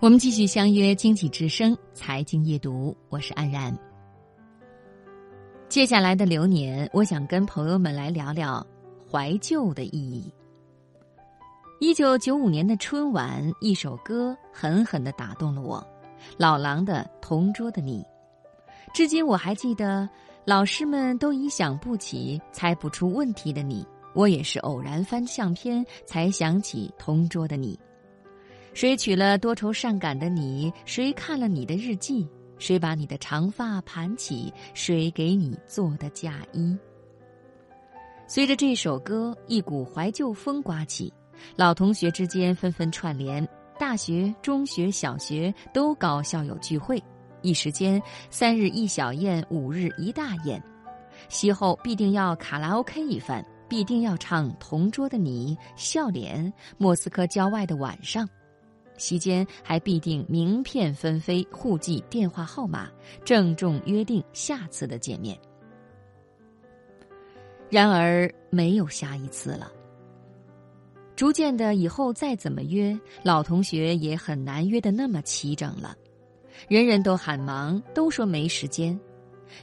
我们继续相约《经济之声》财经夜读，我是安然。接下来的流年，我想跟朋友们来聊聊怀旧的意义。一九九五年的春晚，一首歌狠狠的打动了我，老狼的《同桌的你》。至今我还记得，老师们都已想不起猜不出问题的你，我也是偶然翻相片才想起同桌的你。谁娶了多愁善感的你？谁看了你的日记？谁把你的长发盘起？谁给你做的嫁衣？随着这首歌，一股怀旧风刮起，老同学之间纷纷串联，大学、中学、小学都搞校友聚会，一时间三日一小宴，五日一大宴，席后必定要卡拉 OK 一番，必定要唱《同桌的你》《笑脸》《莫斯科郊外的晚上》。席间还必定名片纷飞，互记电话号码，郑重约定下次的见面。然而没有下一次了。逐渐的，以后再怎么约，老同学也很难约的那么齐整了。人人都喊忙，都说没时间。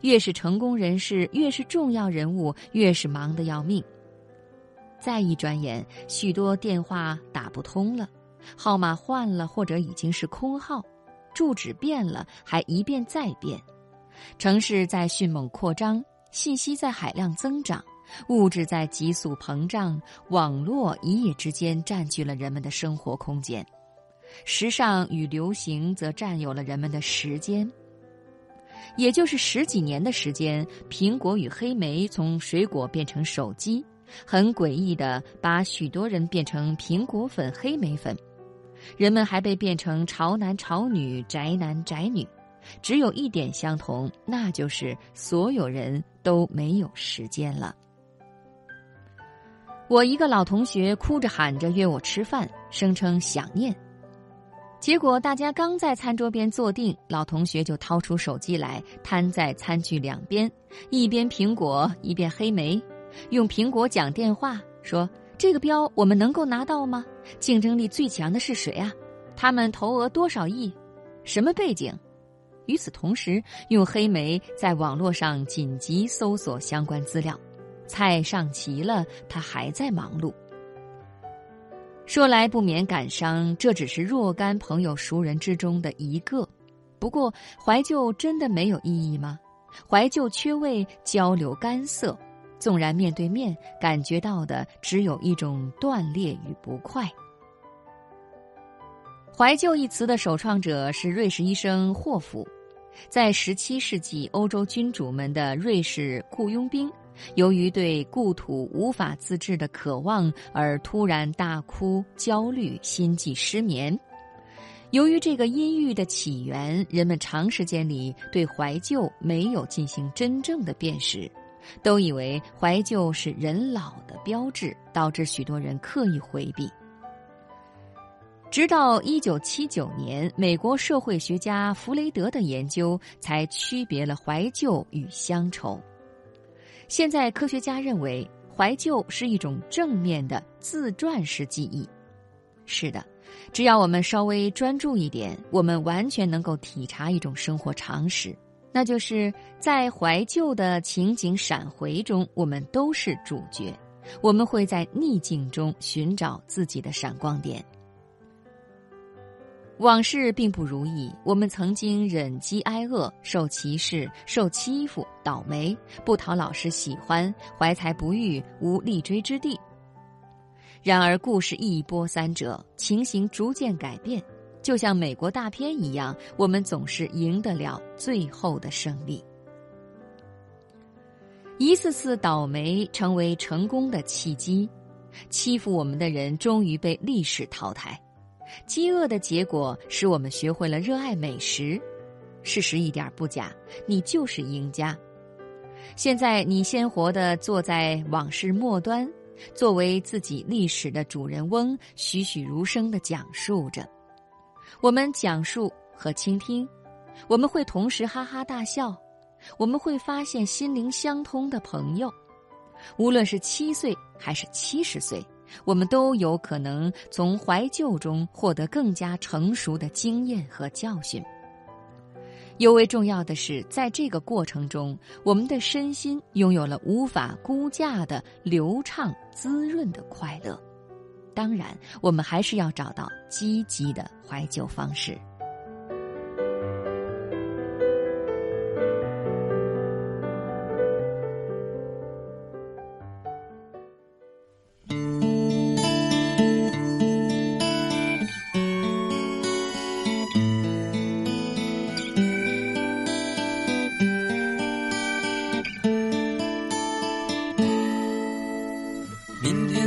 越是成功人士，越是重要人物，越是忙得要命。再一转眼，许多电话打不通了。号码换了，或者已经是空号；住址变了，还一变再变。城市在迅猛扩张，信息在海量增长，物质在急速膨胀，网络一夜之间占据了人们的生活空间。时尚与流行则占有了人们的时间。也就是十几年的时间，苹果与黑莓从水果变成手机，很诡异的把许多人变成苹果粉、黑莓粉。人们还被变成潮男潮女、宅男宅女，只有一点相同，那就是所有人都没有时间了。我一个老同学哭着喊着约我吃饭，声称想念。结果大家刚在餐桌边坐定，老同学就掏出手机来，摊在餐具两边，一边苹果一边黑莓，用苹果讲电话说。这个标我们能够拿到吗？竞争力最强的是谁啊？他们投额多少亿？什么背景？与此同时，用黑莓在网络上紧急搜索相关资料。菜上齐了，他还在忙碌。说来不免感伤，这只是若干朋友熟人之中的一个。不过，怀旧真的没有意义吗？怀旧缺位，交流干涩。纵然面对面，感觉到的只有一种断裂与不快。怀旧一词的首创者是瑞士医生霍夫，在十七世纪欧洲君主们的瑞士雇佣兵，由于对故土无法自制的渴望而突然大哭、焦虑、心悸失眠。由于这个阴郁的起源，人们长时间里对怀旧没有进行真正的辨识。都以为怀旧是人老的标志，导致许多人刻意回避。直到一九七九年，美国社会学家弗雷德的研究才区别了怀旧与乡愁。现在科学家认为，怀旧是一种正面的自传式记忆。是的，只要我们稍微专注一点，我们完全能够体察一种生活常识。那就是在怀旧的情景闪回中，我们都是主角。我们会在逆境中寻找自己的闪光点。往事并不如意，我们曾经忍饥挨饿、受歧视、受欺负、倒霉，不讨老师喜欢，怀才不遇，无立锥之地。然而，故事一波三折，情形逐渐改变。就像美国大片一样，我们总是赢得了最后的胜利。一次次倒霉成为成功的契机，欺负我们的人终于被历史淘汰。饥饿的结果使我们学会了热爱美食。事实一点不假，你就是赢家。现在你鲜活的坐在往事末端，作为自己历史的主人翁，栩栩如生的讲述着。我们讲述和倾听，我们会同时哈哈大笑，我们会发现心灵相通的朋友。无论是七岁还是七十岁，我们都有可能从怀旧中获得更加成熟的经验和教训。尤为重要的是，在这个过程中，我们的身心拥有了无法估价的流畅、滋润的快乐。当然，我们还是要找到积极的怀旧方式。明天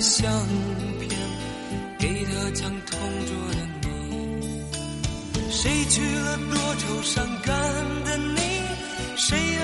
相片，给他讲同桌的你。谁娶了多愁善感的你？谁？